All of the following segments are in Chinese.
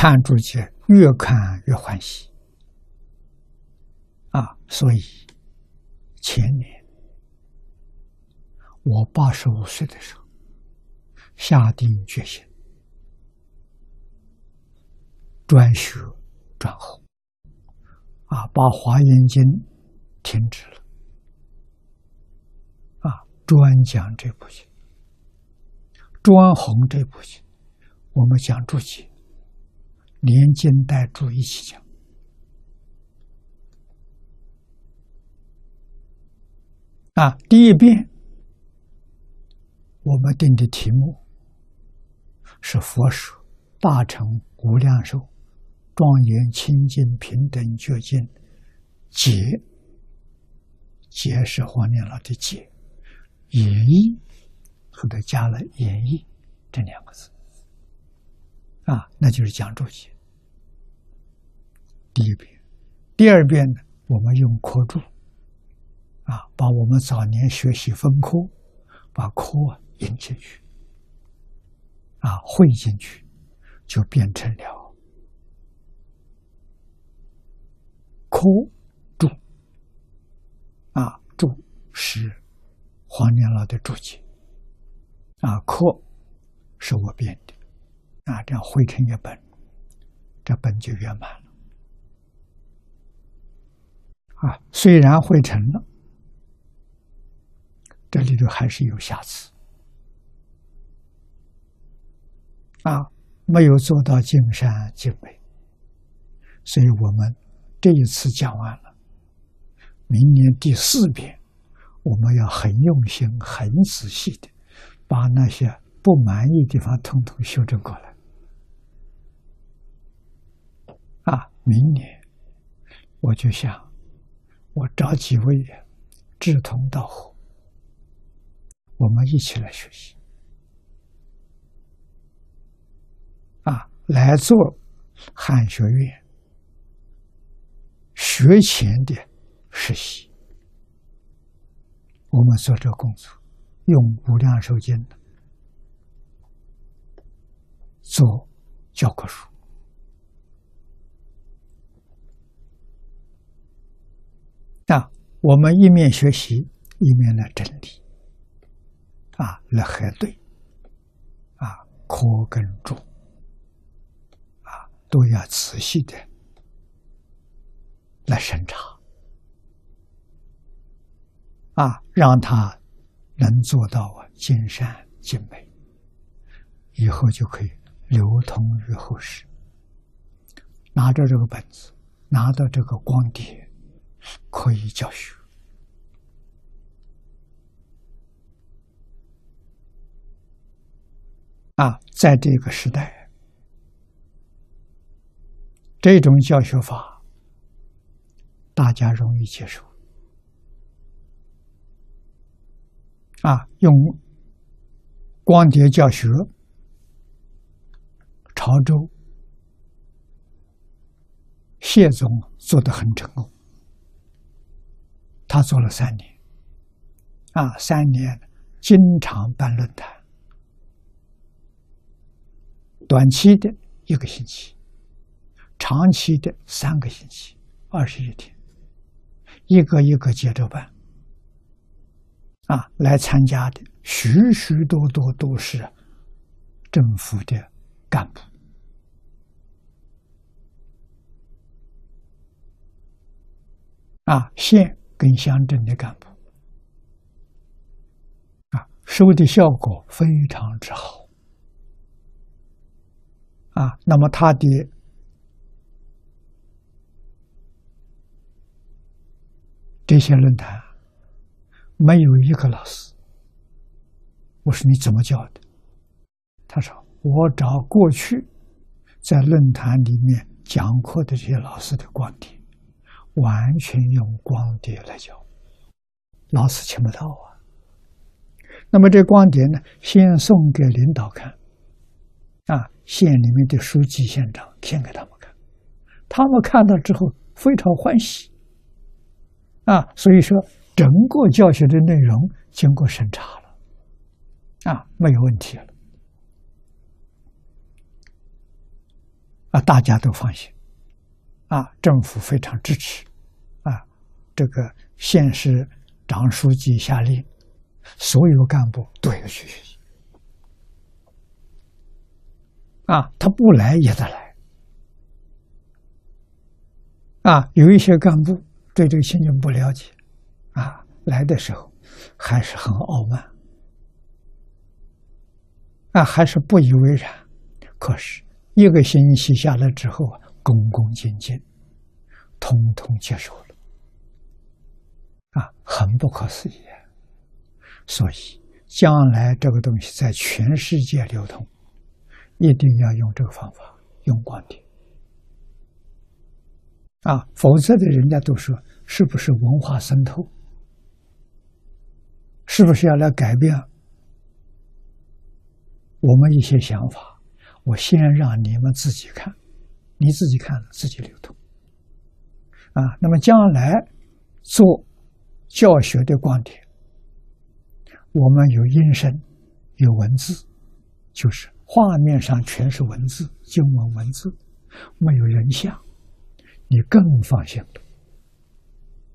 看注解越看越欢喜啊！所以前年我八十五岁的时候，下定决心专学专弘啊，把《华严经》停止了啊，专讲这部经，专弘这部经，我们讲注解。连经带注一起讲啊！第一遍我们定的题目是“佛说大乘无量寿庄严清净平等觉经解”，解是黄念老的解，演绎后头加了“演绎”这两个字。啊，那就是讲注解。第一遍，第二遍呢，我们用科注，啊，把我们早年学习分科，把科引进去，啊，汇进去，就变成了科注，啊，注是黄年老的注解，啊，科是我编的。啊，这样汇成一本，这本就圆满了。啊，虽然汇成了，这里头还是有瑕疵。啊，没有做到尽善尽美，所以我们这一次讲完了，明年第四遍，我们要很用心、很仔细的把那些不满意的地方统统修正过来。明年我就想，我找几位志同道合，我们一起来学习，啊，来做汉学院学前的实习。我们做这个工作，用《无量寿经》做教科书。啊，我们一面学习，一面来整理，啊，来核对，啊，科跟注，啊，都要仔细的来审查，啊，让他能做到啊，尽善尽美，以后就可以流通于后世。拿着这个本子，拿到这个光碟。可以教学啊，在这个时代，这种教学法大家容易接受啊，用光碟教学，潮州谢总做的很成功。他做了三年，啊，三年经常办论坛，短期的一个星期，长期的三个星期，二十一天，一个一个接着办，啊，来参加的许许多多都是政府的干部，啊，县。跟乡镇的干部啊，收的效果非常之好啊。那么他的这些论坛没有一个老师，我说你怎么教的？他说我找过去在论坛里面讲课的这些老师的观点。完全用光碟来教，老师听不到啊。那么这光碟呢，先送给领导看，啊，县里面的书记、县长先给他们看，他们看到之后非常欢喜，啊，所以说整个教学的内容经过审查了，啊，没有问题了，啊，大家都放心，啊，政府非常支持，啊，这个县市长书记下令，所有干部都要去学习，啊，他不来也得来，啊，有一些干部对这个情形不了解，啊，来的时候还是很傲慢。啊还是不以为然，可是一个星期下来之后啊，恭恭敬敬，通通接受了，啊，很不可思议。所以将来这个东西在全世界流通，一定要用这个方法，用光碟，啊，否则的人家都说是不是文化渗透，是不是要来改变？我们一些想法，我先让你们自己看，你自己看自己流通。啊，那么将来做教学的观点，我们有音声，有文字，就是画面上全是文字，经文文字，没有人像，你更放心了。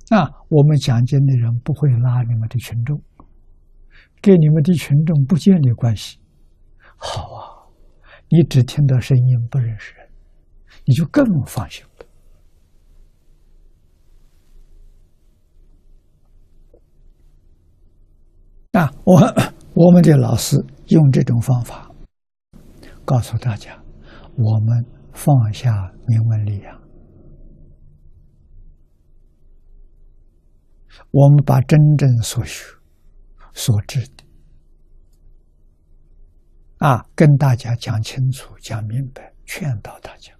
那，我们讲经的人不会拉你们的群众，跟你们的群众不建立关系。好啊，你只听到声音不认识人，你就更放心了。啊，我我们的老师用这种方法告诉大家：我们放下名闻利养，我们把真正所学所知的。啊，跟大家讲清楚、讲明白，劝导大家。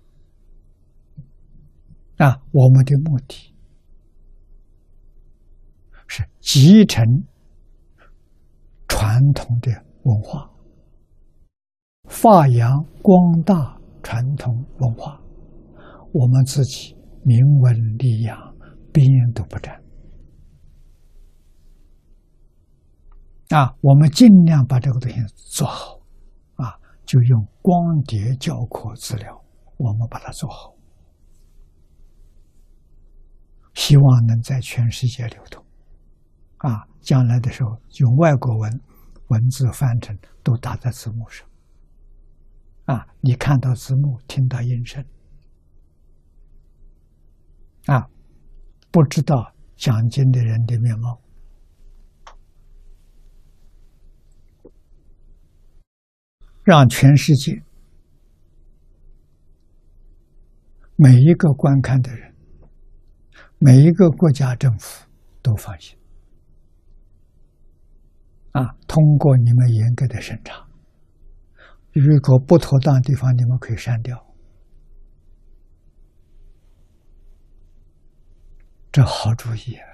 啊，我们的目的是继承传统的文化，发扬光大传统文化。我们自己明文利养，边都不沾。啊，我们尽量把这个东西做好。啊就用光碟教课资料，我们把它做好，希望能在全世界流通。啊，将来的时候用外国文文字翻成，都打在字幕上。啊，你看到字幕，听到音声，啊，不知道讲经的人的面貌。让全世界每一个观看的人，每一个国家政府都放心啊！通过你们严格的审查，如果不妥当的地方，你们可以删掉。这好主意啊！